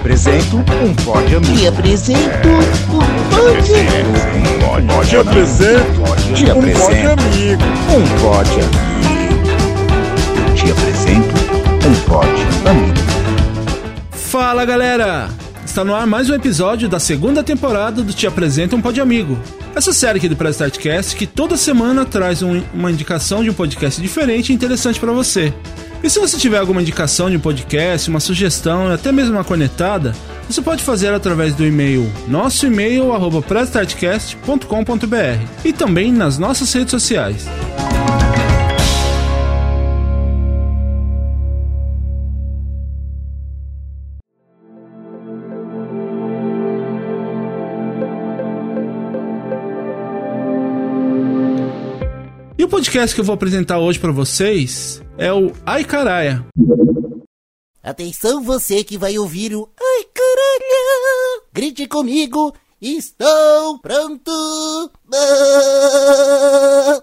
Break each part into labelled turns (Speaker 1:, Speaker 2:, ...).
Speaker 1: apresento um pódio amigo.
Speaker 2: Te apresento um pódio
Speaker 1: Um pódio
Speaker 3: Te apresento um pódio
Speaker 1: apresento
Speaker 3: amigo.
Speaker 1: um pódio amigo. Te apresento um pódio amigo.
Speaker 4: Fala galera! Está no ar mais um episódio da segunda temporada do Te Apresenta um Pod Amigo. Essa série aqui do Press Startcast que toda semana traz um- uma indicação de um podcast diferente e interessante para você. E se você tiver alguma indicação de um podcast, uma sugestão e até mesmo uma cornetada, você pode fazer através do e-mail nosso e-mail arroba e também nas nossas redes sociais. Podcast que eu vou apresentar hoje para vocês é o Ai Caraia.
Speaker 2: Atenção você que vai ouvir o Ai caralho! Grite comigo! Estou pronto! Ah!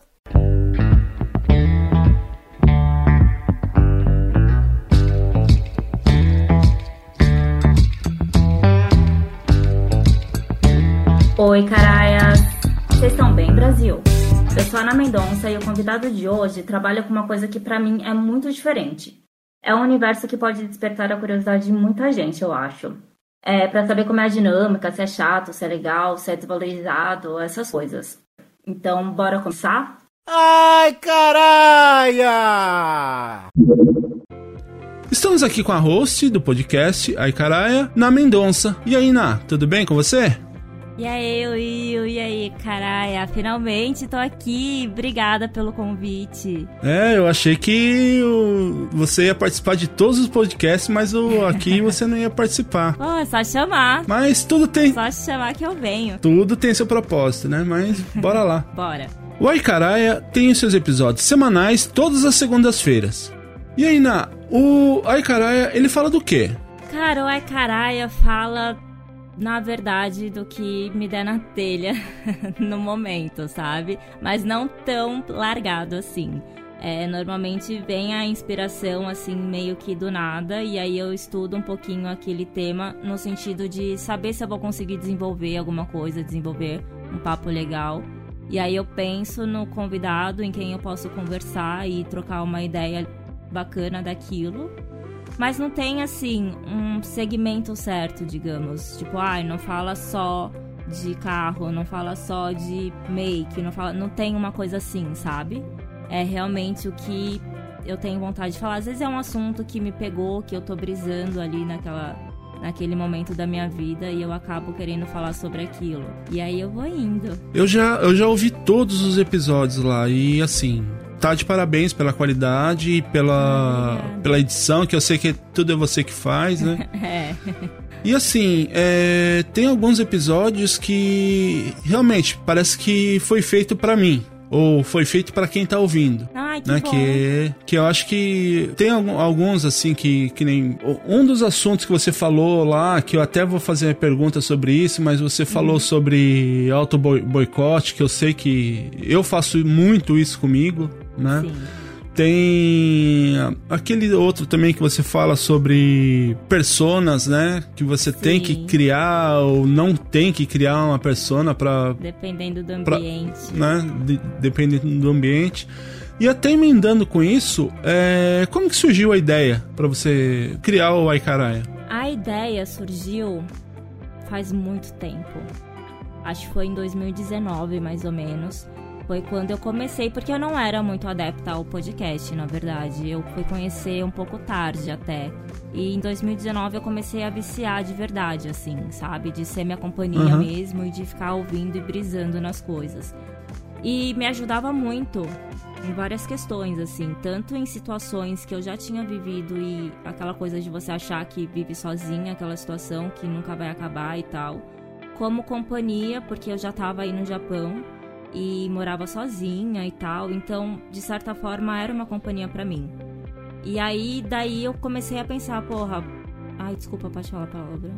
Speaker 5: Oi, caraias! Vocês estão bem, Brasil? Eu sou a Ana Mendonça e o convidado de hoje trabalha com uma coisa que pra mim é muito diferente. É um universo que pode despertar a curiosidade de muita gente, eu acho. É pra saber como é a dinâmica, se é chato, se é legal, se é desvalorizado, essas coisas. Então, bora começar?
Speaker 3: Ai, caralho!
Speaker 4: Estamos aqui com a host do podcast Ai Caraia, Na Mendonça. E aí, Na, tudo bem com você?
Speaker 6: E aí, Will, e aí, caralho, finalmente tô aqui. Obrigada pelo convite.
Speaker 4: É, eu achei que o- você ia participar de todos os podcasts, mas o, aqui você não ia participar.
Speaker 6: Pô, é só chamar.
Speaker 4: Mas tudo tem,
Speaker 6: Só chamar que eu venho.
Speaker 4: tudo tem seu propósito, né? Mas bora lá.
Speaker 6: Bora.
Speaker 4: O Ai Caraia tem os seus episódios semanais todas as segundas-feiras. E aí, Na, o Ai Caraia, ele fala do quê?
Speaker 6: Cara, o Ai Caralho fala, na verdade, do que me der na telha no momento, sabe? Mas não tão largado assim. É, normalmente vem a inspiração assim meio que do nada e aí eu estudo um pouquinho aquele tema no sentido de saber se eu vou conseguir desenvolver alguma coisa, desenvolver um papo legal. E aí eu penso no convidado, em quem eu posso conversar e trocar uma ideia bacana daquilo. Mas não tem assim um segmento certo, digamos. Tipo, ai, não fala só de carro, não fala só de make, não fala, não tem uma coisa assim, sabe? É realmente o que eu tenho vontade de falar. Às vezes é um assunto que me pegou, que eu tô brisando ali naquela naquele momento da minha vida e eu acabo querendo falar sobre aquilo. E aí eu vou indo.
Speaker 4: Eu já, eu já ouvi todos os episódios lá e assim, tá de parabéns pela qualidade e pela, pela edição, que eu sei que tudo é você que faz, né?
Speaker 6: É.
Speaker 4: E assim, é, tem alguns episódios que realmente parece que foi feito pra mim. Ou foi feito pra quem tá ouvindo.
Speaker 6: Ai, que
Speaker 4: Né,
Speaker 6: bom.
Speaker 4: que, que eu acho que tem alguns assim que, que nem. Um dos assuntos que você falou lá, que eu até vou fazer pergunta sobre isso, mas você falou
Speaker 6: Uhum.
Speaker 4: sobre auto boi- boicote, que eu sei que eu faço muito isso comigo, né?
Speaker 6: Sim.
Speaker 4: Tem aquele outro também que você fala sobre personas, né? Que você tem que
Speaker 6: Sim.
Speaker 4: criar ou não tem que criar uma persona pra,
Speaker 6: Dependendo do
Speaker 4: Pra-
Speaker 6: ambiente.
Speaker 4: né? de- dependendo do ambiente. E até emendando com isso, é, como que surgiu a ideia pra você criar o Aikaraia?
Speaker 6: A ideia surgiu faz muito tempo. Acho que foi em 2019, mais ou menos. Foi quando eu comecei, porque eu não era muito adepta ao podcast, na verdade. Eu fui conhecer um pouco tarde até. E em 2019 eu comecei a viciar de verdade, assim, sabe? De ser minha companhia
Speaker 4: Uhum.
Speaker 6: mesmo e de ficar ouvindo e brisando nas coisas. E me ajudava muito em várias questões, assim, tanto em situações que eu já tinha vivido e aquela coisa de você achar que vive sozinha, aquela situação que nunca vai acabar e tal, como companhia, porque eu já tava aí no Japão e morava sozinha e tal, então de certa forma era uma companhia pra mim. E aí daí eu comecei a pensar, porra, ai, desculpa, pode falar a palavra.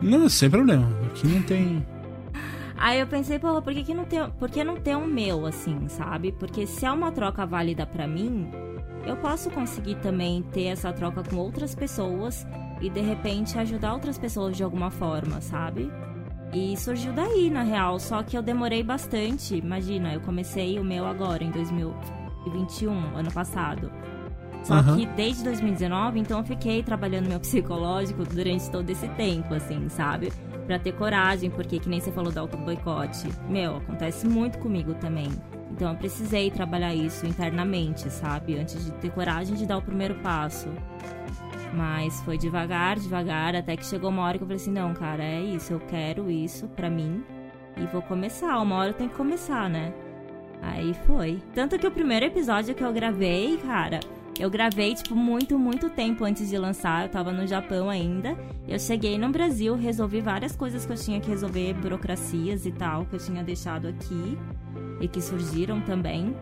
Speaker 4: Não, sem problema. Aqui não tem.
Speaker 6: Aí eu pensei, porra, por que, que não tem, por que não ter um meu, assim, sabe? Porque se é uma troca válida pra mim, eu posso conseguir também ter essa troca com outras pessoas e de repente ajudar outras pessoas de alguma forma, sabe? E surgiu daí, na real, só que eu demorei bastante. Imagina, eu comecei o meu agora, em 2021, ano passado. Só
Speaker 4: Aham.
Speaker 6: que desde 2019, então eu fiquei trabalhando meu psicológico durante todo esse tempo, assim, sabe? Pra ter coragem, porque que nem você falou do auto-boicote. Meu, acontece muito comigo também. Então eu precisei trabalhar isso internamente, sabe? Antes de ter coragem de dar o primeiro passo. Mas foi devagar, devagar, até que chegou uma hora que eu falei assim: não, cara, é isso, eu quero isso pra mim e vou começar. Uma hora eu tenho que começar, né? Aí foi. Tanto que o primeiro episódio que eu gravei, cara, eu gravei, tipo, muito, muito tempo antes de lançar. Eu tava no Japão ainda. Eu cheguei no Brasil, resolvi várias coisas que eu tinha que resolver, burocracias e tal, que eu tinha deixado aqui e que surgiram também.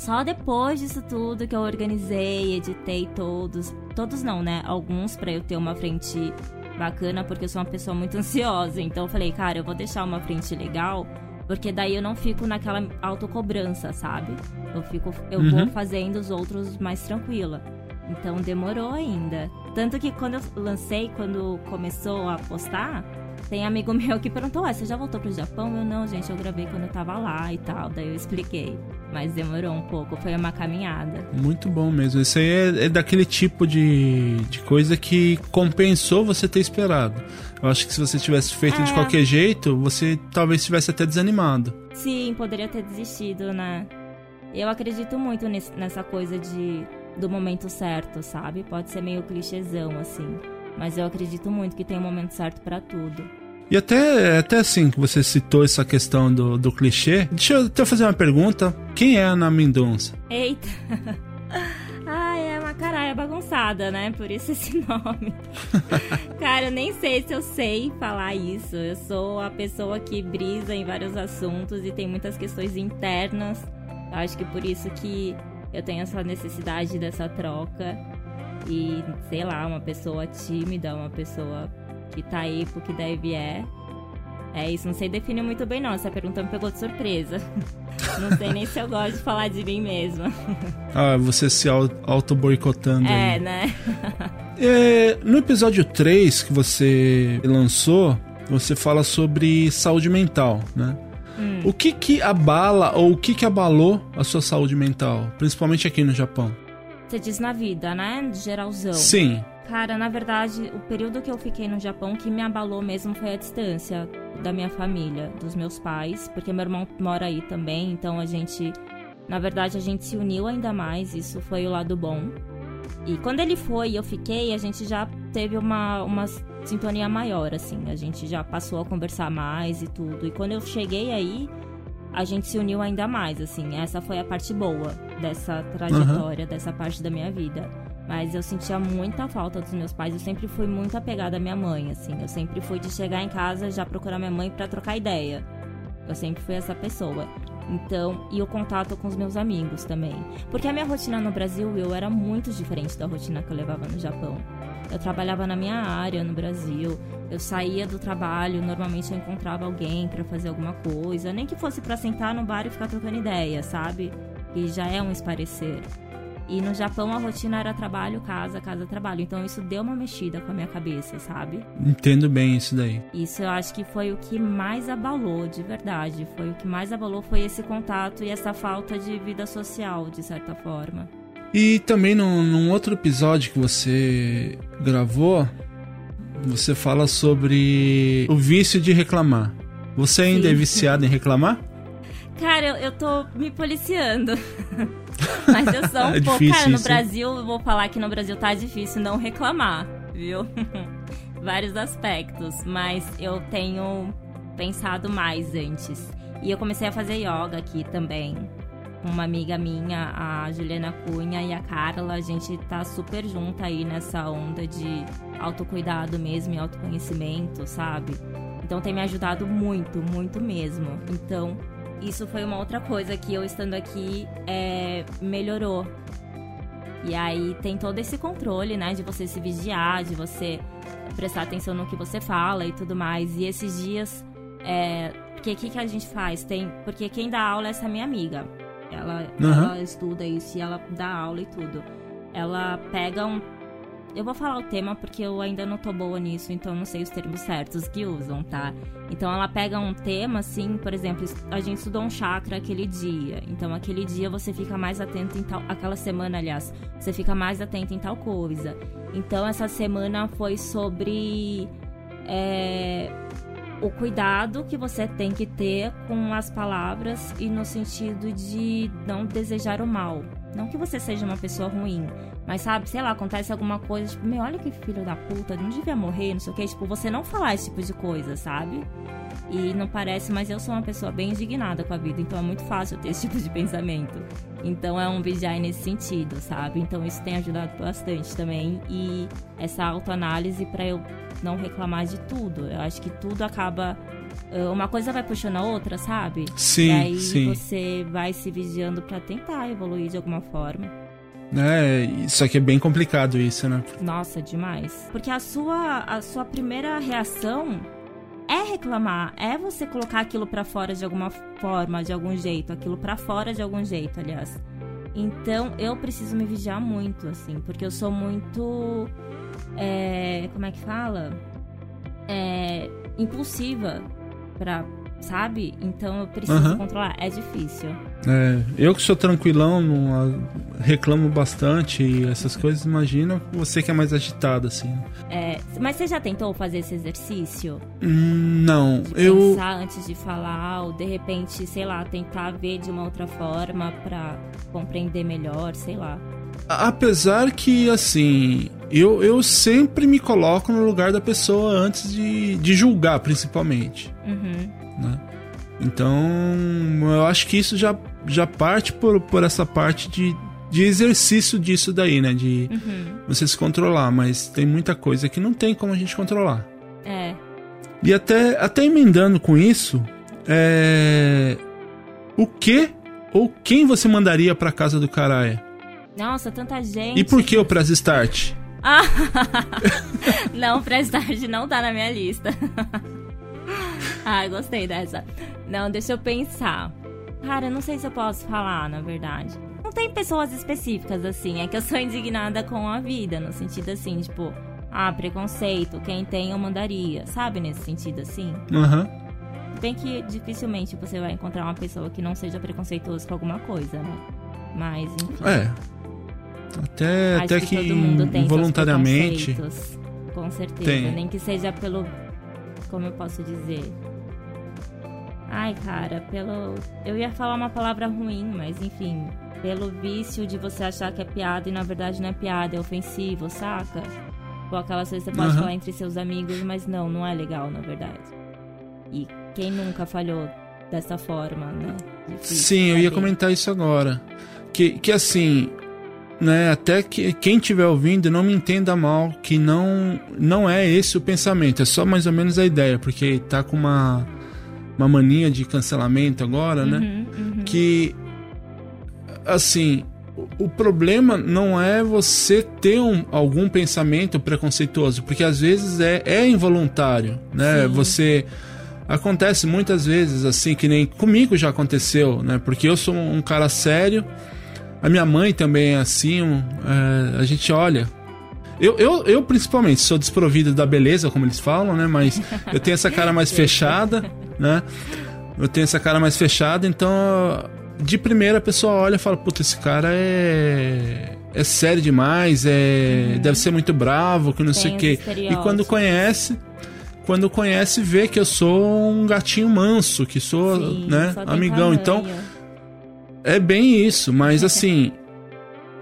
Speaker 6: Só depois disso tudo que eu organizei, editei todos. Todos não, né? Alguns pra eu ter uma frente bacana, porque eu sou uma pessoa muito ansiosa. Então eu falei, cara, eu vou deixar uma frente legal, porque daí eu não fico naquela autocobrança, sabe? Eu fico, eu vou
Speaker 4: Uhum.
Speaker 6: fazendo os outros mais tranquila. Então demorou ainda. Tanto que quando eu lancei, quando começou a postar, tem amigo meu que perguntou: Ué, você já voltou pro Japão? Eu não, gente, eu gravei quando eu tava lá e tal. Daí eu expliquei. Mas demorou um pouco, foi uma caminhada.
Speaker 4: Muito bom mesmo. Isso aí é, é daquele tipo de, de coisa que compensou você ter esperado. Eu acho que se você tivesse feito de
Speaker 6: É.
Speaker 4: qualquer jeito, você talvez tivesse até desanimado.
Speaker 6: Sim, poderia ter desistido, né? Eu acredito muito nesse- nessa coisa de do momento certo, sabe? Pode ser meio clichêzão, assim. Mas eu acredito muito que tem um momento certo pra tudo.
Speaker 4: E até, até assim que você citou essa questão do, do clichê, deixa eu até fazer uma pergunta. Quem é a Ana Mendonça?
Speaker 6: Eita! Ai, é uma caralho bagunçada, né? Por isso esse nome. Cara, eu nem sei se eu sei falar isso. Eu sou a pessoa que brisa em vários assuntos e tem muitas questões internas. Eu acho que por isso que eu tenho essa necessidade dessa troca. E, sei lá, uma pessoa tímida, uma pessoa que tá aí pro que deve é. É isso, não sei definir muito bem não. Essa pergunta me pegou de surpresa. Não sei nem se eu gosto de falar de mim mesma.
Speaker 4: Ah, você se au- auto-boicotando
Speaker 6: É,
Speaker 4: aí.
Speaker 6: né?
Speaker 4: É, no episódio 3 que você lançou, você fala sobre saúde mental, né?
Speaker 6: Hum.
Speaker 4: O que que abala ou o que que abalou a sua saúde mental, principalmente aqui no Japão?
Speaker 6: Você diz na vida, né? Geralzão.
Speaker 4: Sim.
Speaker 6: Cara, na verdade, o período que eu fiquei no Japão, que me abalou mesmo foi a distância da minha família, dos meus pais, porque meu irmão mora aí também, então a gente. Na verdade, a gente se uniu ainda mais, isso foi o lado bom. E quando ele foi e eu fiquei, a gente já teve uma, uma sintonia maior, assim. A gente já passou a conversar mais e tudo. E quando eu cheguei aí, a gente se uniu ainda mais, assim. Essa foi a parte boa dessa trajetória, dessa parte da minha vida. Mas eu sentia muita falta dos meus pais. Eu sempre fui muito apegada à minha mãe, assim. Eu sempre fui de chegar em casa já procurar minha mãe pra trocar ideia. Eu sempre fui essa pessoa. Então, e o contato com os meus amigos também. Porque a minha rotina no Brasil, eu era muito diferente da rotina que eu levava no Japão. Eu trabalhava na minha área no Brasil. Eu saía do trabalho, normalmente eu encontrava alguém pra fazer alguma coisa, nem que fosse pra sentar no bar e ficar trocando ideia, sabe? Que já é um esparecer. E no Japão a rotina era trabalho, casa, casa, trabalho. Então isso deu uma mexida com a minha cabeça, sabe?
Speaker 4: Entendo bem isso daí.
Speaker 6: Isso eu acho que foi o que mais abalou, de verdade. Foi o que mais abalou foi esse contato e essa falta de vida social, de certa forma.
Speaker 4: E também num, num outro episódio que você gravou, você fala sobre o vício de reclamar. Você ainda
Speaker 6: Sim.
Speaker 4: é viciado em reclamar?
Speaker 6: Cara, eu, eu tô me policiando. Mas eu sou um
Speaker 4: É
Speaker 6: pouco.
Speaker 4: difícil
Speaker 6: Cara, no
Speaker 4: isso?
Speaker 6: Brasil, eu vou falar que no Brasil tá difícil não reclamar, viu? Vários aspectos. Mas eu tenho pensado mais antes. E eu comecei a fazer yoga aqui também. Uma amiga minha, a Juliana Cunha e a Carla, a gente tá super junta aí nessa onda de autocuidado mesmo e autoconhecimento, sabe? Então tem me ajudado muito, muito mesmo. Então, isso foi uma outra coisa que eu estando aqui é, melhorou. E aí tem todo esse controle, né? De você se vigiar, de você prestar atenção no que você fala e tudo mais. E esses dias, é, porque o que, que a gente faz? Tem, porque quem dá aula é essa minha amiga. Ela,
Speaker 4: Uhum.
Speaker 6: ela estuda isso e ela dá aula e tudo. Ela pega um eu vou falar o tema porque eu ainda não tô boa nisso, então não sei os termos certos que usam, tá? Então ela pega um tema, assim, por exemplo, a gente estudou um chakra aquele dia. Então aquele dia você fica mais atento em tal. Aquela semana, aliás, você fica mais atento em tal coisa. Então essa semana foi sobre. É, o cuidado que você tem que ter com as palavras e no sentido de não desejar o mal. Não que você seja uma pessoa ruim, mas sabe, sei lá, acontece alguma coisa, tipo, meu, olha que filho da puta, não devia morrer, não sei o que, tipo, você não falar esse tipo de coisa, sabe? E não parece, mas eu sou uma pessoa bem indignada com a vida, então é muito fácil ter esse tipo de pensamento. Então é um vigiar nesse sentido, sabe? Então isso tem ajudado bastante também. E essa autoanálise para eu não reclamar de tudo. Eu acho que tudo acaba uma coisa vai puxando a outra, sabe?
Speaker 4: Sim,
Speaker 6: e aí
Speaker 4: sim.
Speaker 6: você vai se vigiando para tentar evoluir de alguma forma.
Speaker 4: É, isso aqui é bem complicado isso, né?
Speaker 6: Nossa, demais. Porque a sua a sua primeira reação é reclamar, é você colocar aquilo para fora de alguma forma, de algum jeito, aquilo para fora de algum jeito, aliás. Então eu preciso me vigiar muito, assim, porque eu sou muito. É, como é que fala? É, impulsiva pra. Sabe? Então eu preciso
Speaker 4: Aham.
Speaker 6: controlar. É difícil.
Speaker 4: É, eu que sou tranquilão, ah, reclamo bastante e essas coisas, imagina você que é mais agitado, assim.
Speaker 6: É, mas você já tentou fazer esse exercício?
Speaker 4: Hum, não,
Speaker 6: De
Speaker 4: eu.
Speaker 6: pensar antes de falar, ou de repente, sei lá, tentar ver de uma outra forma pra compreender melhor, sei lá.
Speaker 4: Apesar que, assim, eu, eu sempre me coloco no lugar da pessoa antes de, de julgar, principalmente.
Speaker 6: Uhum.
Speaker 4: né? Então, eu acho que isso já, já parte por, por essa parte de, de exercício disso daí, né? De
Speaker 6: Uhum.
Speaker 4: você se controlar, mas tem muita coisa que não tem como a gente controlar.
Speaker 6: É.
Speaker 4: E até, até emendando com isso, é... o que ou quem você mandaria pra casa do Caraia?
Speaker 6: Nossa, tanta gente.
Speaker 4: E por que o Press Start?
Speaker 6: Ah! não, Press Start não tá na minha lista. ah, gostei dessa. Não, deixa eu pensar. Cara, eu não sei se eu posso falar, na verdade. Não tem pessoas específicas, assim. É que eu sou indignada com a vida, no sentido assim, tipo, ah, preconceito. Quem tem eu mandaria. Sabe, nesse sentido assim?
Speaker 4: Aham.
Speaker 6: Bem que dificilmente você vai encontrar uma pessoa que não seja preconceituosa com alguma coisa, né? Mas, enfim.
Speaker 4: É. Até,
Speaker 6: Acho
Speaker 4: até
Speaker 6: que,
Speaker 4: que,
Speaker 6: todo mundo tem preconceitos, Com certeza.
Speaker 4: Tem.
Speaker 6: Nem que seja pelo. Como eu posso dizer? Ai, cara, pelo. Eu ia falar uma palavra ruim, mas enfim. Pelo vício de você achar que é piada e na verdade não é piada, é ofensivo, saca? Ou aquelas coisas que você pode
Speaker 4: Aham.
Speaker 6: falar entre seus amigos, mas não, não é legal, na verdade. E quem nunca falhou dessa forma, né? Difícil
Speaker 4: Sim, eu ia comentar isso agora. Que, que assim, né, até que quem estiver ouvindo não me entenda mal, que não não é esse o pensamento, é só mais ou menos a ideia, porque tá com uma uma mania de cancelamento agora, né?
Speaker 6: Uhum, uhum.
Speaker 4: Que assim, o- o problema não é você ter um- algum pensamento preconceituoso, porque às vezes é, é involuntário, né?
Speaker 6: Sim.
Speaker 4: Você acontece muitas vezes assim que nem comigo já aconteceu, né? Porque eu sou um cara sério, a minha mãe também é assim, é, a gente olha. Eu, eu, eu principalmente sou desprovido da beleza, como eles falam, né? Mas eu tenho essa cara mais fechada, né? Eu tenho essa cara mais fechada, então de primeira a pessoa olha e fala, puta, esse cara é. É sério demais, é. Deve ser muito bravo, que não sei o
Speaker 6: Uhum. Tem
Speaker 4: quê. E quando conhece. Quando conhece, vê que eu sou um gatinho manso, que sou,
Speaker 6: Sim,
Speaker 4: né,
Speaker 6: tem
Speaker 4: amigão. Então. É bem isso, mas assim.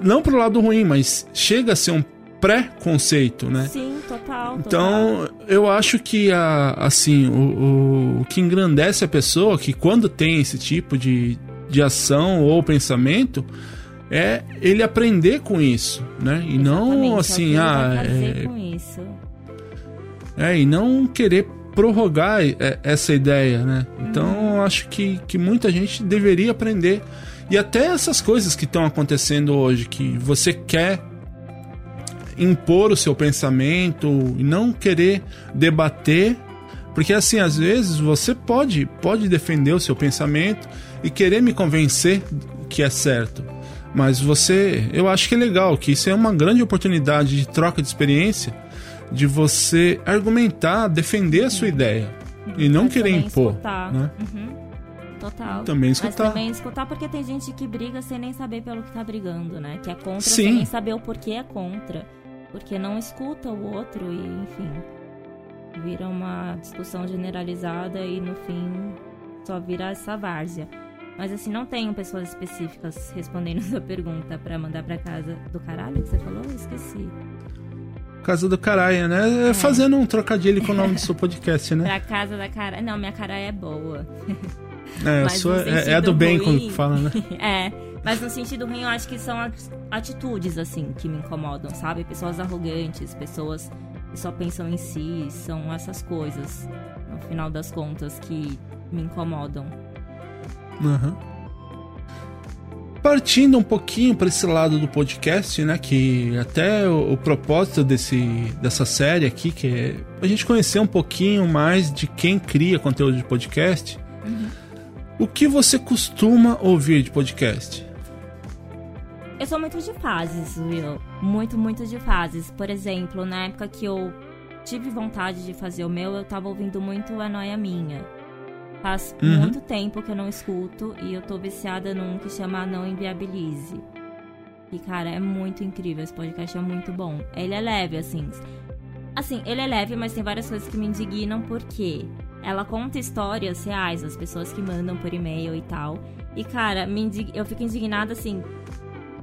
Speaker 4: não pro lado ruim, mas chega a ser um pré-conceito, né?
Speaker 6: Sim, total. total.
Speaker 4: Então, eu acho que a, assim, o, o, que engrandece a pessoa, que quando tem esse tipo de, de ação ou pensamento, é ele aprender com isso, né? E não
Speaker 6: Exatamente,
Speaker 4: assim,
Speaker 6: é ele
Speaker 4: ah, é,
Speaker 6: com isso.
Speaker 4: é, e não querer prorrogar é, essa ideia, né? Então, acho que, que muita gente deveria aprender. E até essas coisas que estão acontecendo hoje, que você quer impor o seu pensamento e não querer debater, porque assim, às vezes você pode pode defender o seu pensamento e querer me convencer que é certo. Mas você, eu acho que é legal, que isso é uma grande oportunidade de troca de experiência, de você argumentar, defender a sua ideia e não
Speaker 6: Mas
Speaker 4: querer impor,
Speaker 6: escutar.
Speaker 4: né?
Speaker 6: Uhum. Total.
Speaker 4: Também
Speaker 6: Mas
Speaker 4: escutar.
Speaker 6: também escutar porque tem gente que briga sem nem saber pelo que tá brigando, né? Que é contra
Speaker 4: Sim.
Speaker 6: sem nem saber o porquê é contra. Porque não escuta o outro e, enfim. Vira uma discussão generalizada e no fim só vira essa várzea. Mas assim, não tenho pessoas específicas respondendo essa pergunta pra mandar pra casa do caralho que você falou? Eu esqueci.
Speaker 4: Casa do Caralho, né? É. Fazendo um trocadilho com o nome do seu podcast, né?
Speaker 6: Pra casa da cara. Não, minha cara é boa.
Speaker 4: É, a sua, é, é do bem,
Speaker 6: ruim-
Speaker 4: como fala, né?
Speaker 6: É, mas no sentido ruim eu acho que são at- atitudes, assim, que me incomodam, sabe? Pessoas arrogantes, pessoas que só pensam em si, são essas coisas, no final das contas, que me incomodam.
Speaker 4: Aham. Partindo um pouquinho para esse lado do podcast, né? Que até o, o propósito desse, dessa série aqui, que é a gente conhecer um pouquinho mais de quem cria conteúdo de podcast. O que você costuma ouvir de podcast?
Speaker 6: Eu sou muito de fases, Will. Muito, muito de fases. Por exemplo, na época que eu tive vontade de fazer o meu, eu tava ouvindo muito A Noia Minha. Faz
Speaker 4: Uhum.
Speaker 6: muito tempo que eu não escuto e eu tô viciada num que chama Não Inviabilize. E, cara, é muito incrível. Esse podcast é muito bom. Ele é leve, assim. Assim, ele é leve, mas tem várias coisas que me indignam porque ela conta histórias reais, as pessoas que mandam por e-mail e tal. E, cara, me indig- eu fico indignada, assim,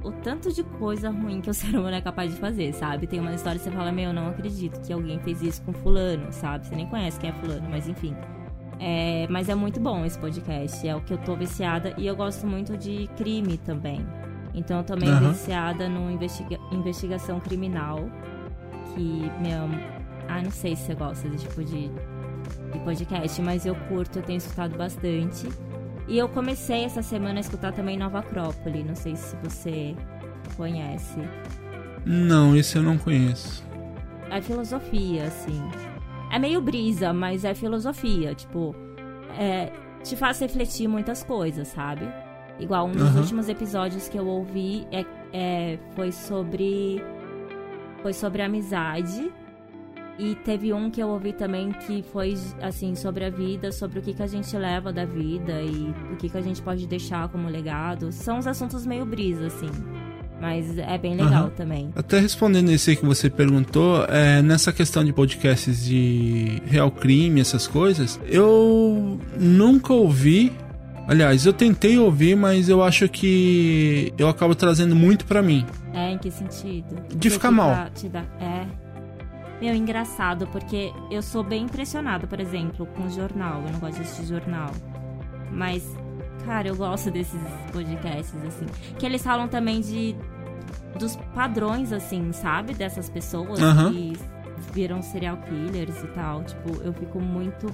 Speaker 6: o tanto de coisa ruim que o ser humano é capaz de fazer, sabe? Tem uma história que você fala, meu, não acredito que alguém fez isso com fulano, sabe? Você nem conhece quem é fulano, mas enfim. É, mas é muito bom esse podcast, é o que eu tô viciada e eu gosto muito de crime também. Então eu tô meio
Speaker 4: Aham.
Speaker 6: viciada no investiga- investigação criminal, que, meu, ah, não sei se você gosta desse tipo de, de podcast, mas eu curto, eu tenho escutado bastante. E eu comecei essa semana a escutar também Nova Acrópole, não sei se você conhece.
Speaker 4: Não, esse eu não conheço.
Speaker 6: É filosofia, assim. É meio brisa, mas é filosofia. Tipo, é, te faz refletir muitas coisas, sabe? Igual um dos
Speaker 4: Aham.
Speaker 6: últimos episódios que eu ouvi é, é- foi sobre. Foi sobre amizade. E teve um que eu ouvi também que foi, assim, sobre a vida, sobre o que, que a gente leva da vida e o que, que a gente pode deixar como legado. São uns assuntos meio brisa, assim. Mas é bem legal
Speaker 4: Aham.
Speaker 6: também.
Speaker 4: Até respondendo esse aí que você perguntou, é, nessa questão de podcasts de real crime, essas coisas, eu nunca ouvi. Aliás, eu tentei ouvir, mas eu acho que eu acabo trazendo muito pra mim.
Speaker 6: É, em que sentido?
Speaker 4: De ficar mal.
Speaker 6: dá- é. Meu, engraçado, porque eu sou bem impressionada, por exemplo, com jornal. Eu não gosto de assistir jornal. Mas, cara, eu gosto desses podcasts, assim. Que eles falam também de. Dos padrões, assim, sabe? Dessas pessoas
Speaker 4: Aham.
Speaker 6: que viram serial killers e tal. Tipo, eu fico muito.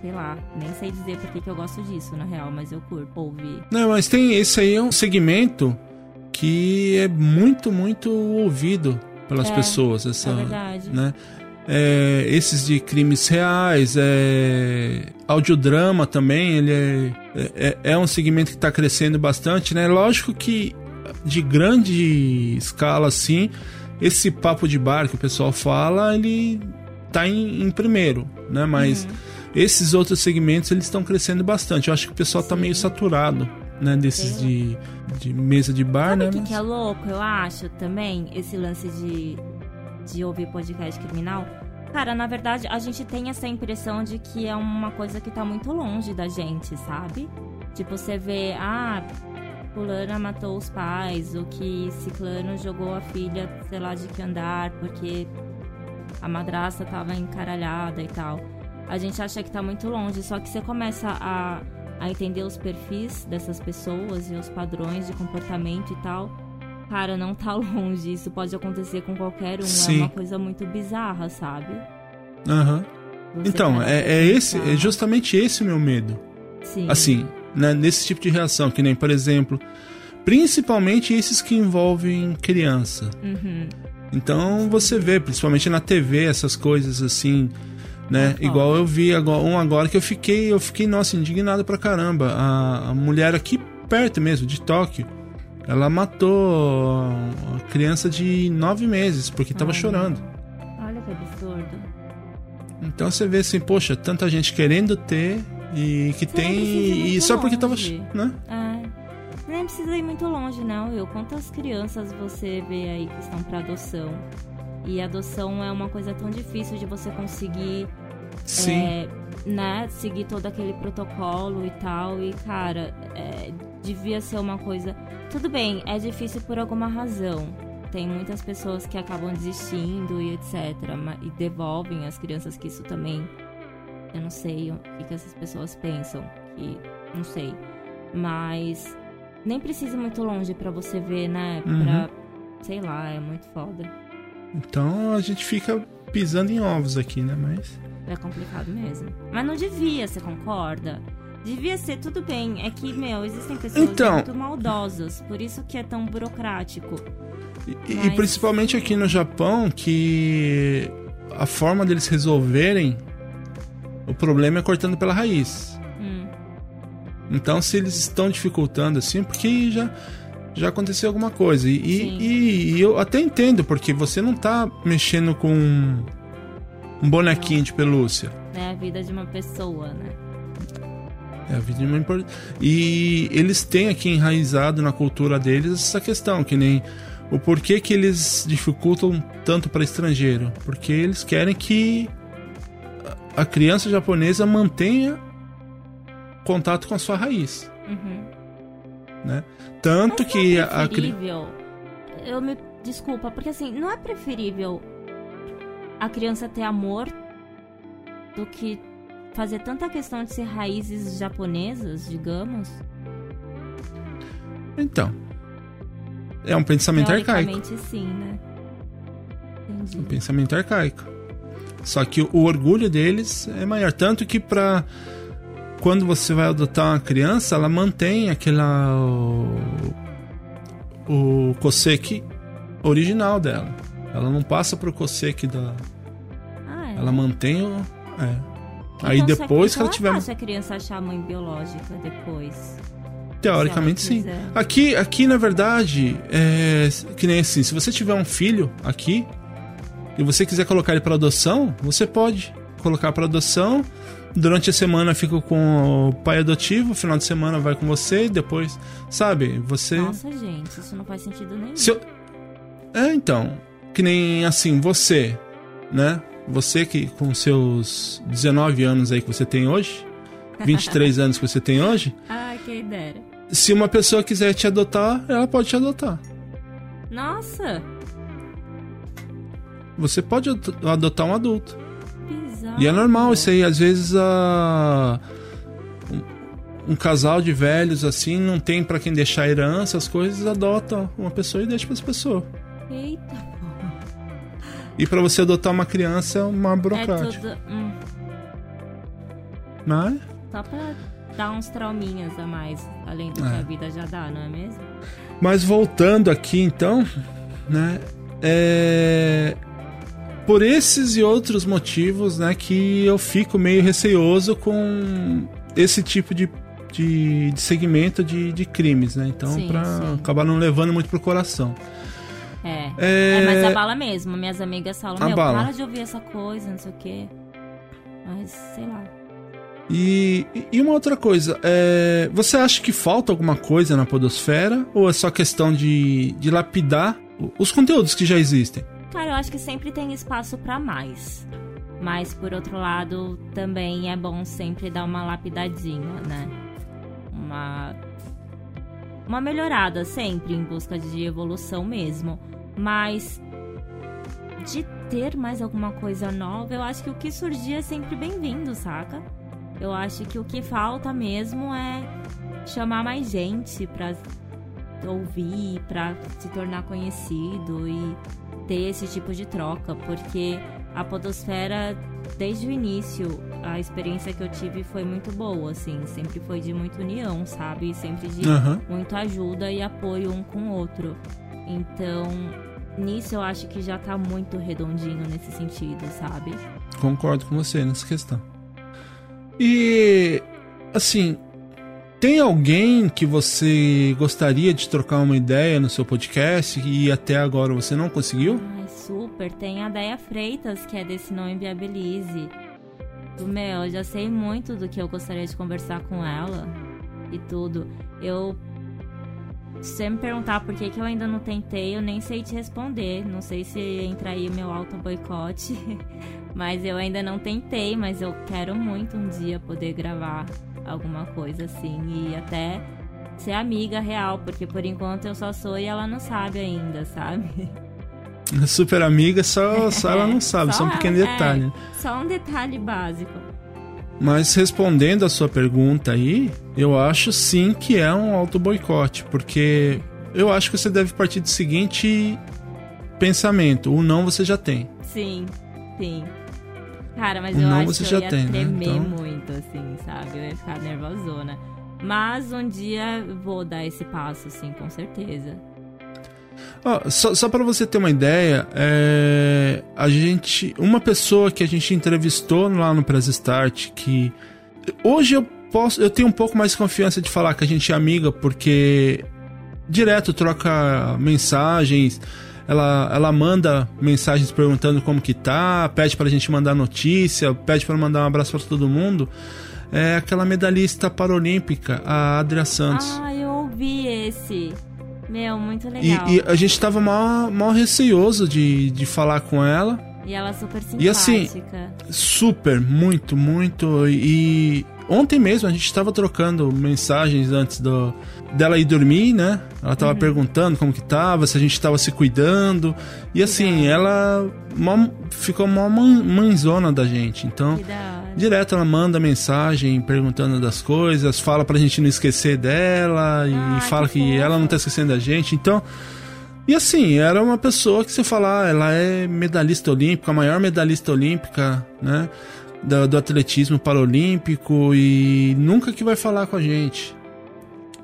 Speaker 6: Sei lá, nem sei dizer por que, que eu gosto disso, na real, mas eu curto ouvir.
Speaker 4: Não, mas tem esse aí é um segmento que é muito, muito ouvido pelas
Speaker 6: É,
Speaker 4: pessoas. Essa,
Speaker 6: é verdade.
Speaker 4: né? É, esses de crimes reais, é, audiodrama também, ele é, é, é um segmento que está crescendo bastante, né? Lógico que de grande escala, assim, esse papo de bar que o pessoal fala, ele tá em, em primeiro, né? Mas esses outros segmentos, eles estão crescendo bastante. Eu acho que o pessoal tá
Speaker 6: Sim.
Speaker 4: meio saturado, né? Desses de, de mesa de bar,
Speaker 6: Sabe
Speaker 4: né?
Speaker 6: o que,
Speaker 4: Mas-
Speaker 6: que é louco, eu acho, também? Esse lance de, de ouvir podcast criminal. Cara, na verdade, a gente tem essa impressão de que é uma coisa que tá muito longe da gente, sabe? Tipo, você vê, ah, fulana matou os pais, ou que ciclano jogou a filha, sei lá, de que andar, porque a madrasta tava encaralhada e tal. A gente acha que tá muito longe, só que você começa a, a entender os perfis dessas pessoas e os padrões de comportamento e tal. Cara, não tá longe. Isso pode acontecer com qualquer um.
Speaker 4: Sim.
Speaker 6: É uma coisa muito bizarra, sabe?
Speaker 4: Aham.
Speaker 6: Você
Speaker 4: Então, é, é esse, é justamente esse o meu medo.
Speaker 6: Sim.
Speaker 4: Assim, né, nesse tipo de reação, que nem, por exemplo, principalmente esses que envolvem criança.
Speaker 6: Uhum.
Speaker 4: Então você vê, principalmente na TV, essas coisas assim, né? Igual eu vi agora, um agora que eu fiquei, eu fiquei, nossa, indignado pra caramba. A, a mulher aqui perto mesmo, de Tóquio, Ela matou a criança de nove meses porque tava
Speaker 6: Ai,
Speaker 4: chorando.
Speaker 6: Olha que absurdo.
Speaker 4: Então você vê assim, poxa, tanta gente querendo ter e que
Speaker 6: Você
Speaker 4: tem. E só porque tava.
Speaker 6: longe.
Speaker 4: Né?
Speaker 6: É. Nem precisa ir muito longe, não. Eu quantas crianças você vê aí que estão pra adoção? E adoção é uma coisa tão difícil de você conseguir,
Speaker 4: Sim.
Speaker 6: é, né, seguir todo aquele protocolo e tal. E, cara, é, devia ser uma coisa. Tudo bem, é difícil por alguma razão. Tem muitas pessoas que acabam desistindo e etc. E devolvem as crianças, que isso também. Eu não sei o que, que essas pessoas pensam. Que. Não sei. Mas. Nem precisa ir muito longe pra você ver, né? Pra.
Speaker 4: Uhum.
Speaker 6: Sei lá, é muito foda.
Speaker 4: Então a gente fica pisando em ovos aqui, né? Mas.
Speaker 6: É complicado mesmo. Mas não devia, você concorda? Devia ser tudo bem. É que, meu, existem pessoas
Speaker 4: Então-
Speaker 6: muito maldosas. Por isso que é tão burocrático.
Speaker 4: E, e
Speaker 6: Mas-
Speaker 4: principalmente aqui no Japão, que a forma deles resolverem o problema é cortando pela raiz.
Speaker 6: Hum,
Speaker 4: Então, se eles estão dificultando assim, porque já, já aconteceu alguma coisa. E, e, e- eu até entendo, porque você não tá mexendo com um, bonequinho de pelúcia.
Speaker 6: é a vida de uma pessoa, né?
Speaker 4: É a vida de uma impor- E eles têm aqui enraizado na cultura deles essa questão, que nem o porquê que eles dificultam tanto para estrangeiro. Porque eles querem que a criança japonesa mantenha contato com a sua raiz.
Speaker 6: Uhum.
Speaker 4: né? Tanto
Speaker 6: Mas
Speaker 4: que
Speaker 6: é
Speaker 4: a, a cri-
Speaker 6: preferível. Eu me desculpa, porque assim, não é preferível a criança ter amor do que fazer tanta questão de ser raízes japonesas, digamos?
Speaker 4: Então. É um pensamento arcaico.
Speaker 6: Sim, né? Entendi.
Speaker 4: Um pensamento arcaico. Só que o orgulho deles é maior. Tanto que pra. Quando você vai adotar uma criança, ela mantém aquela. O, o koseki original dela. Ela não passa pro koseki da.
Speaker 6: Ah, é.
Speaker 4: Ela mantém o. É.
Speaker 6: Então,
Speaker 4: Aí
Speaker 6: se a-
Speaker 4: depois que ela tiver.
Speaker 6: É a criança achar a mãe biológica depois.
Speaker 4: Teoricamente sim. Aqui, aqui na verdade, é que nem assim, se você tiver um filho aqui e você quiser colocar ele para adoção, você pode colocar para adoção. Durante a semana fica com o pai adotivo, final de semana vai com você, depois, sabe? Você
Speaker 6: Nossa, gente, isso não faz sentido nenhum.
Speaker 4: se eu... É, então, que nem assim, você, né? Você que com seus 19 anos aí que você tem hoje, 23 anos que você tem hoje,
Speaker 6: Ai, quem dera.
Speaker 4: se uma pessoa quiser te adotar, ela pode te adotar.
Speaker 6: Nossa,
Speaker 4: Você pode ado- adotar um adulto.
Speaker 6: bizarro.
Speaker 4: E é normal isso aí. Às vezes a... um, casal de velhos assim não tem pra quem deixar herança, as coisas, adota uma pessoa e deixa pra essa pessoa.
Speaker 6: Eita, porra.
Speaker 4: E pra você adotar uma criança é uma
Speaker 6: É
Speaker 4: burocrática.
Speaker 6: tudo. Hum,
Speaker 4: Mas
Speaker 6: só pra dar uns trauminhas a mais, além do que
Speaker 4: É.
Speaker 6: a vida já dá, não é mesmo?
Speaker 4: Mas voltando aqui então, né? É... Por esses e outros motivos, né, que eu fico meio receoso com esse tipo de, de, de segmento de, de crimes, né? Então,
Speaker 6: sim.
Speaker 4: acabar não levando muito pro coração.
Speaker 6: É.
Speaker 4: É,
Speaker 6: É, mas abala mesmo. Minhas amigas falam, meu,
Speaker 4: Abala.
Speaker 6: para de ouvir essa coisa, não sei o quê. Mas, sei lá.
Speaker 4: E, e uma outra coisa, é, você acha que falta alguma coisa na podosfera? Ou é só questão de, de lapidar os conteúdos que já existem?
Speaker 6: Cara, eu acho que sempre tem espaço pra mais. Mas, por outro lado, também é bom sempre dar uma lapidadinha, né? Uma. Uma melhorada sempre em busca de evolução mesmo. Mas. De ter mais alguma coisa nova, eu acho que o que surgir é sempre bem-vindo, saca? Eu acho que o que falta mesmo é chamar mais gente pra ouvir, pra se tornar conhecido e ter esse tipo de troca, porque a podosfera desde o início a experiência que eu tive foi muito boa, assim, sempre foi de muita união, sabe? Sempre de
Speaker 4: Aham.
Speaker 6: muita ajuda e apoio um com o outro. Então, nisso eu acho que já tá muito redondinho nesse sentido, sabe?
Speaker 4: Concordo com você nessa questão. E assim, tem alguém que você gostaria de trocar uma ideia no seu podcast e até agora você não conseguiu?
Speaker 6: Ai, super. Tem a Deia Freitas, que é desse Não Inviabilize. Meu, eu já sei muito do que eu gostaria de conversar com ela e tudo. Eu. Se você me perguntar por que, que eu ainda não tentei, eu nem sei te responder. Não sei se entra aí meu auto boicote. mas eu ainda não tentei, mas eu quero muito um dia poder gravar alguma coisa assim. E até ser amiga real, porque por enquanto eu só sou e ela não sabe ainda, sabe?
Speaker 4: Super amiga, só, só ela não sabe, só, só um pequeno
Speaker 6: é,
Speaker 4: detalhe.
Speaker 6: só um detalhe básico.
Speaker 4: Mas respondendo a sua pergunta aí, eu acho sim que é um auto boicote, porque eu acho que você deve partir do seguinte pensamento: o não você já tem.
Speaker 6: Sim, sim. Cara, mas
Speaker 4: o
Speaker 6: eu
Speaker 4: não
Speaker 6: acho
Speaker 4: você
Speaker 6: que
Speaker 4: já
Speaker 6: eu ia
Speaker 4: tem, né?
Speaker 6: tremer
Speaker 4: Então-
Speaker 6: muito, assim, sabe? Eu ia ficar nervosona. Mas um dia vou dar esse passo, sim, com certeza.
Speaker 4: Ó, só só para você ter uma ideia, é, a gente, uma pessoa que a gente entrevistou lá no Press Start, que hoje eu posso, eu tenho um pouco mais confiança de falar que a gente é amiga, porque direto troca mensagens, ela, ela manda mensagens perguntando como que tá, pede pra gente mandar notícia, pede pra mandar um abraço pra todo mundo. É aquela medalhista paralímpica, a Adria Santos.
Speaker 6: Ah, eu ouvi esse. Meu, muito
Speaker 4: E,
Speaker 6: legal.
Speaker 4: e a gente tava mal, mal receioso de, de falar com ela.
Speaker 6: E ela é super simpática.
Speaker 4: E assim, Super, muito, muito. E ontem mesmo a gente tava trocando mensagens antes do, dela ir dormir, né? Ela tava perguntando como que tava, se a gente tava se cuidando. E assim, ela mó- ficou uma mãezona da gente. Então,
Speaker 6: da
Speaker 4: direto ela manda mensagem perguntando das coisas, fala pra gente não esquecer dela e
Speaker 6: Ah,
Speaker 4: fala
Speaker 6: que
Speaker 4: que, ela não tá esquecendo da gente. Então, e assim, era uma pessoa que você fala, ah, ela é medalhista olímpica, a maior medalhista olímpica, né? Do, do atletismo paralímpico e nunca que vai falar com a gente.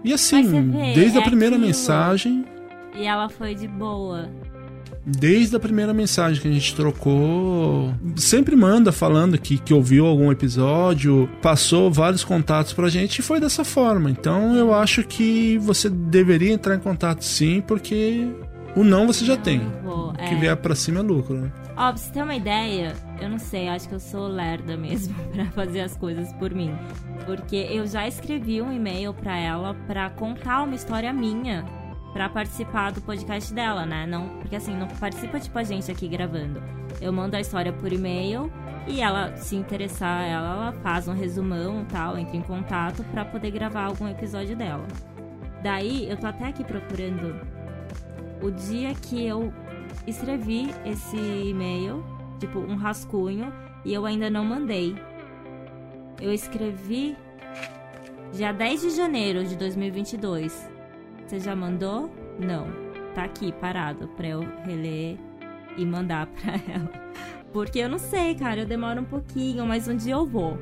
Speaker 4: E assim,
Speaker 6: vê,
Speaker 4: desde a
Speaker 6: é
Speaker 4: primeira
Speaker 6: aquilo.
Speaker 4: mensagem,
Speaker 6: E ela foi de boa.
Speaker 4: desde a primeira mensagem que a gente trocou, sempre manda falando que, que ouviu algum episódio, passou vários contatos pra gente e foi dessa forma. Então eu acho que você deveria entrar em contato sim, porque o não você já tem.
Speaker 6: Vou,
Speaker 4: O que
Speaker 6: é.
Speaker 4: vier pra cima é lucro, né?
Speaker 6: Ó, pra você ter uma ideia, eu não sei, acho que eu sou lerda mesmo pra fazer as coisas por mim. Porque eu já escrevi um e-mail pra ela pra contar uma história minha pra participar do podcast dela, né? Não, porque assim, não participa tipo a gente aqui gravando. Eu mando a história por e-mail e ela, se interessar, ela, ela faz um resumão tal, entra em contato pra poder gravar algum episódio dela. Daí, eu tô até aqui procurando o dia que eu escrevi esse e-mail, tipo um rascunho, e eu ainda não mandei. Eu escrevi dia 10 de janeiro de 2022. Você já mandou? Não. Tá aqui parado pra eu reler e mandar pra ela. Porque eu não sei, cara, eu demoro um pouquinho, mas um dia eu vou.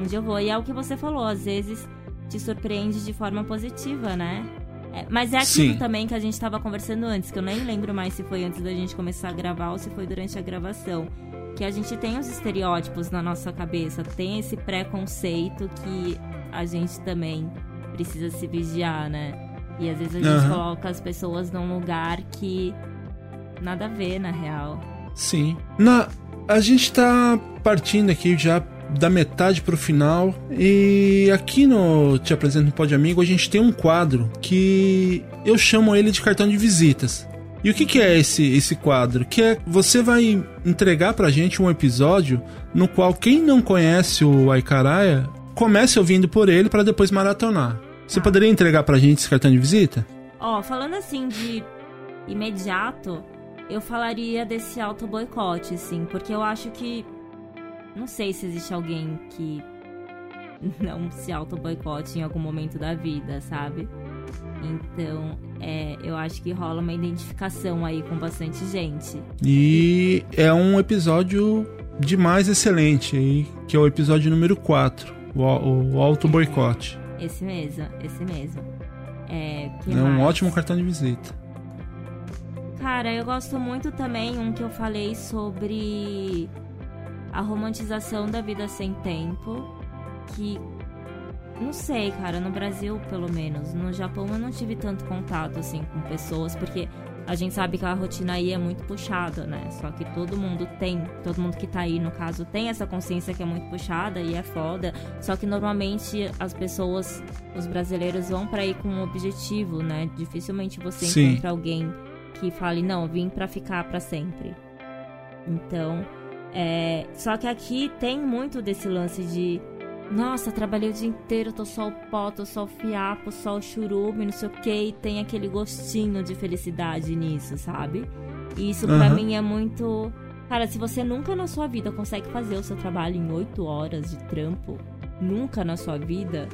Speaker 6: Um dia eu vou. E é o que você falou, às vezes te surpreende de forma positiva, né? É, mas é aquilo
Speaker 4: Sim.
Speaker 6: também que a gente tava conversando antes, que eu nem lembro mais se foi antes da gente começar a gravar ou se foi durante a gravação. Que a gente tem os estereótipos na nossa cabeça, tem esse preconceito que a gente também precisa se vigiar, né? E às vezes a gente
Speaker 4: Aham.
Speaker 6: coloca as pessoas num lugar que nada a ver, na real.
Speaker 4: Sim. Na, a gente tá partindo aqui já da metade pro final e aqui no Te Apresento no Pode Amigo a gente tem um quadro que eu chamo ele de cartão de visitas. E o que, que é esse, esse quadro? Que é você vai entregar pra gente um episódio no qual quem não conhece o Aikaraya comece ouvindo por ele pra depois maratonar. Você
Speaker 6: Ah.
Speaker 4: poderia entregar pra gente esse cartão de visita?
Speaker 6: Ó, falando assim de imediato, eu falaria desse auto boicote, sim, porque eu acho que não sei se existe alguém que não se auto boicote em algum momento da vida, sabe? Então, é, eu acho que rola uma identificação aí com bastante gente.
Speaker 4: E é um episódio demais excelente que é o episódio número 4, o, o Auto Boicote.
Speaker 6: Esse mesmo, esse mesmo. É, que
Speaker 4: É um
Speaker 6: mais?
Speaker 4: ótimo cartão de visita.
Speaker 6: Cara, eu gosto muito também um que eu falei sobre a romantização da vida sem tempo, que não sei, cara, no Brasil pelo menos. No Japão eu não tive tanto contato assim com pessoas, porque a gente sabe que a rotina aí é muito puxada, né? Só que todo mundo tem, todo mundo que tá aí, no caso, tem essa consciência que é muito puxada e é foda. Só que normalmente as pessoas, os brasileiros vão para ir com um objetivo, né? Dificilmente você
Speaker 4: Sim.
Speaker 6: encontra alguém que fale, não, vim para ficar para sempre. Então, é, só que aqui tem muito desse lance de nossa, trabalhei o dia inteiro, tô só o pó, tô só o fiapo, só o churume, não sei o que, e tem aquele gostinho de felicidade nisso, sabe? E isso pra
Speaker 4: Aham.
Speaker 6: mim é muito. Cara, se você nunca na sua vida consegue fazer o seu trabalho em 8 horas de trampo, nunca na sua vida,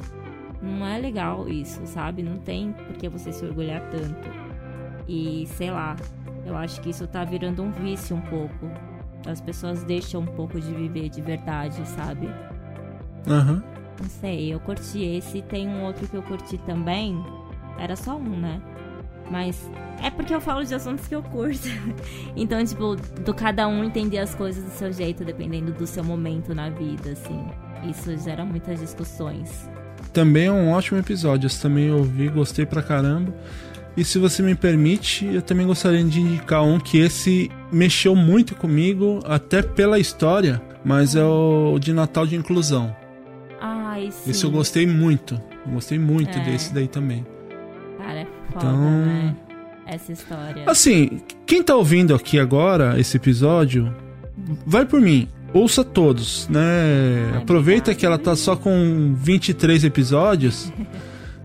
Speaker 6: não é legal isso, sabe? Não tem por que você se orgulhar tanto. E sei lá, eu acho que isso tá virando um vício um pouco. As pessoas deixam um pouco de viver de verdade, sabe?
Speaker 4: Aham.
Speaker 6: Não sei, eu curti esse. Tem um outro que eu curti também. Era só um, né? Mas é porque eu falo de assuntos que eu curto. então, tipo, do cada um entender as coisas do seu jeito, dependendo do seu momento na vida, assim. Isso gera muitas discussões.
Speaker 4: Também é um ótimo episódio. Esse também eu ouvi, gostei pra caramba. E se você me permite, eu também gostaria de indicar um que esse mexeu muito comigo, até pela história, mas é o de Natal de Inclusão.
Speaker 6: Ai, sim.
Speaker 4: Esse eu gostei muito. Eu gostei muito
Speaker 6: É.
Speaker 4: desse daí também.
Speaker 6: Cara, é foda,
Speaker 4: Então-
Speaker 6: né? Essa história.
Speaker 4: Assim, quem tá ouvindo aqui agora esse episódio, vai por mim. Ouça todos, né?
Speaker 6: Ai,
Speaker 4: Aproveita que ela tá só com 23 episódios.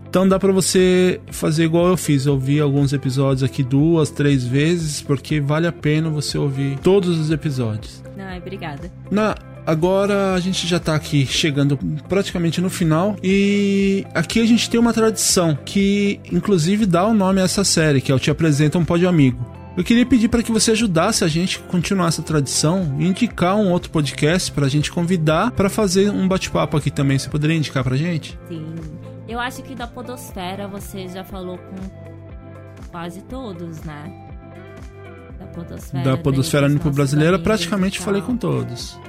Speaker 4: Então dá pra você fazer igual eu fiz, ouvir alguns episódios aqui duas, três vezes, porque vale a pena você ouvir todos os episódios.
Speaker 6: Ai, obrigada.
Speaker 4: Na, agora a gente já tá aqui chegando praticamente no final e aqui a gente tem uma tradição que inclusive dá o nome a essa série, que é o Te Apresenta um Pódio Amigo. Eu queria pedir para que você ajudasse a gente a continuar essa tradição e indicar um outro podcast pra gente convidar pra fazer um bate-papo aqui também. Você poderia indicar pra gente?
Speaker 6: Sim. Eu acho que da Podosfera você já falou com quase todos, né? Da Podosfera.
Speaker 4: da Podosfera
Speaker 6: dos
Speaker 4: Nipo Brasileira, praticamente falei com todos.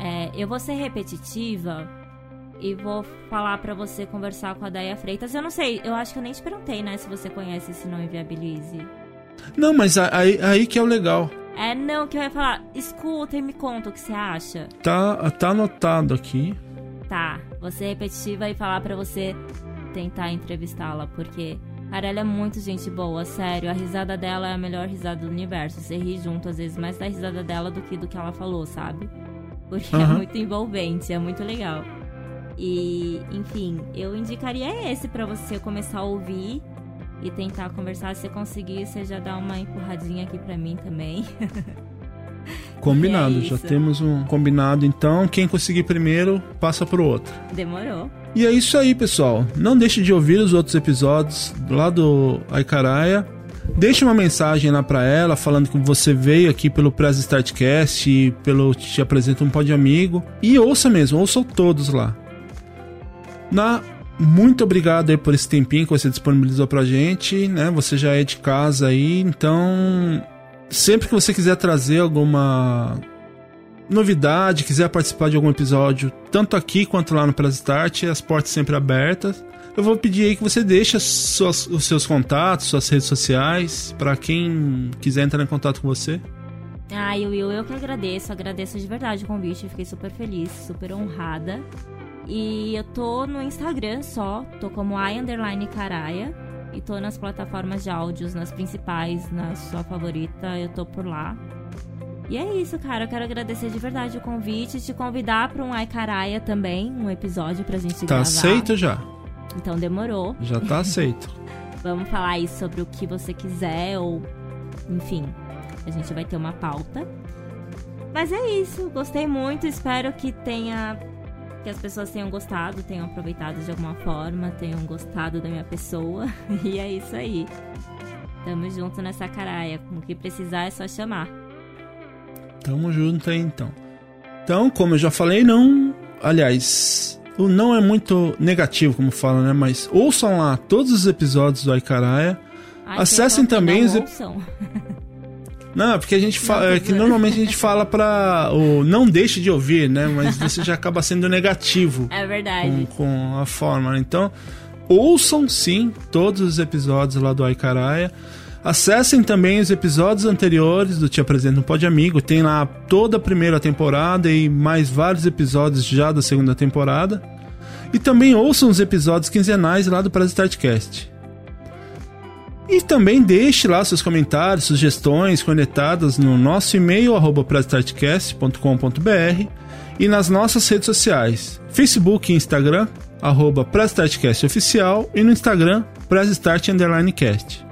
Speaker 6: É, eu vou ser repetitiva e vou falar pra você conversar com a Daia Freitas. Eu não sei, eu acho que eu nem te perguntei, né, se você conhece esse Não Inviabilize.
Speaker 4: Não, mas aí, aí que é o legal.
Speaker 6: É, não, que eu ia falar, escuta e me conta o que você acha.
Speaker 4: Tá, tá anotado aqui.
Speaker 6: Tá, vou ser repetitiva e falar pra você tentar entrevistá-la, porque, cara, ela é muito gente boa, sério. A risada dela é a melhor risada do universo. Você ri junto, às vezes, mais da risada dela do que do que ela falou, sabe? Porque é
Speaker 4: Aham.
Speaker 6: muito envolvente, é muito legal. E, enfim, eu indicaria esse pra você começar a ouvir e tentar conversar. Se conseguir, você já dá uma empurradinha aqui pra mim também.
Speaker 4: Combinado,
Speaker 6: é
Speaker 4: já temos um combinado então. Quem conseguir primeiro, passa pro outro.
Speaker 6: Demorou.
Speaker 4: E é isso aí, pessoal. Não deixe de ouvir os outros episódios lá do Aikaraia. Deixe uma mensagem lá pra ela, falando que você veio aqui pelo Press Startcast e pelo Te Apresenta um Pod Amigo. E ouça mesmo, ouçam todos lá. Na, muito obrigado aí por esse tempinho que você disponibilizou pra gente, né? Você já é de casa aí, então sempre que você quiser trazer alguma novidade, quiser participar de algum episódio, tanto aqui quanto lá no Press Start, as portas sempre abertas. Eu vou pedir aí que você deixe as suas- os seus contatos, suas redes sociais, pra quem quiser entrar em contato com você.
Speaker 6: Ai, Will, eu que agradeço, agradeço de verdade o convite, fiquei super feliz, super honrada. E eu tô no Instagram só, tô como i caraia. E tô nas plataformas de áudios, nas principais, na sua favorita, eu tô por lá. E é isso, cara. Eu quero agradecer de verdade o convite, te convidar pra um Ai Caraia também, um episódio pra gente
Speaker 4: Tá
Speaker 6: gravar.
Speaker 4: aceito já?
Speaker 6: Então demorou.
Speaker 4: Já tá aceito.
Speaker 6: Vamos falar aí sobre o que você quiser, ou enfim, a gente vai ter uma pauta. Mas é isso, gostei muito, espero que tenha. Que as pessoas tenham gostado, tenham aproveitado de alguma forma, tenham gostado da minha pessoa. E é isso aí. Tamo junto nessa caraia. Com o que precisar é só chamar.
Speaker 4: Tamo junto aí então. Então, como eu já falei, não. Aliás, o não é muito negativo, como fala, né? Mas ouçam lá todos os episódios do Aikaraia.
Speaker 6: Ai,
Speaker 4: Acessem também os
Speaker 6: ouçam.
Speaker 4: Não, porque a gente fala. É que normalmente a gente fala pra. O, não deixe de ouvir, né? Mas você já acaba sendo negativo.
Speaker 6: É verdade.
Speaker 4: Com, com a forma. Né? Então, ouçam sim todos os episódios lá do Aikaraia. Acessem também os episódios anteriores do Te Apresento no Pode Amigo. Tem lá toda a primeira temporada e mais vários episódios já da segunda temporada. E também ouçam os episódios quinzenais lá do Press Startcast. E também deixe lá seus comentários, sugestões conectadas no nosso e-mail arroba e nas nossas redes sociais, Facebook e Instagram, arroba Oficial e no Instagram, PressStart_Cast.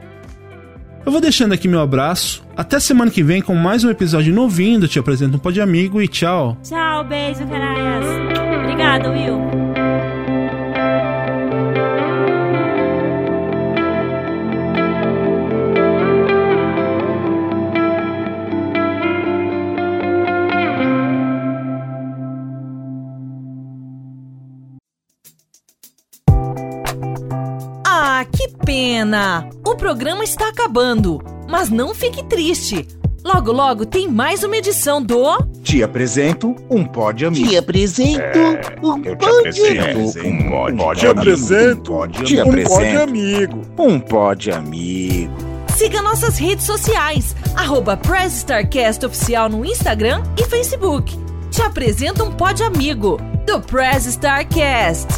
Speaker 4: Eu vou deixando aqui meu abraço. Até semana que vem com mais um episódio novinho do Te Apresento um Pode Amigo e tchau.
Speaker 6: Tchau, beijo, caralhas. Obrigada, Will.
Speaker 7: Pena! O programa está acabando, mas não fique triste. Logo, logo tem mais uma edição do.
Speaker 1: Te apresento um pódio amigo.
Speaker 2: Te apresento
Speaker 1: É,
Speaker 2: um
Speaker 1: eu te apresento um pódio
Speaker 3: Te apresento
Speaker 1: Te
Speaker 3: um pódio
Speaker 1: apresento
Speaker 3: amigo.
Speaker 1: um pódio amigo.
Speaker 7: Siga nossas redes sociais, arroba Press Starcast Oficial no Instagram e Facebook. Te apresento um pódio amigo do Press Starcast.